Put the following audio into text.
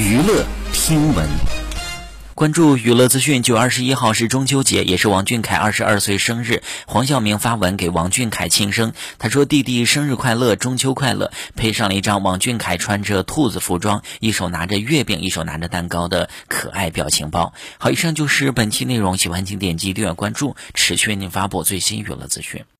娱乐听闻。关注娱乐资讯九月二十一号是中秋节也是王俊凯二十二岁生日。黄晓明发文给王俊凯庆生他说弟弟生日快乐中秋快乐。配上了一张王俊凯穿着兔子服装一手拿着月饼一手拿着蛋糕的可爱表情包。好以上就是本期内容喜欢请点击订阅关注持续为您发布最新娱乐资讯。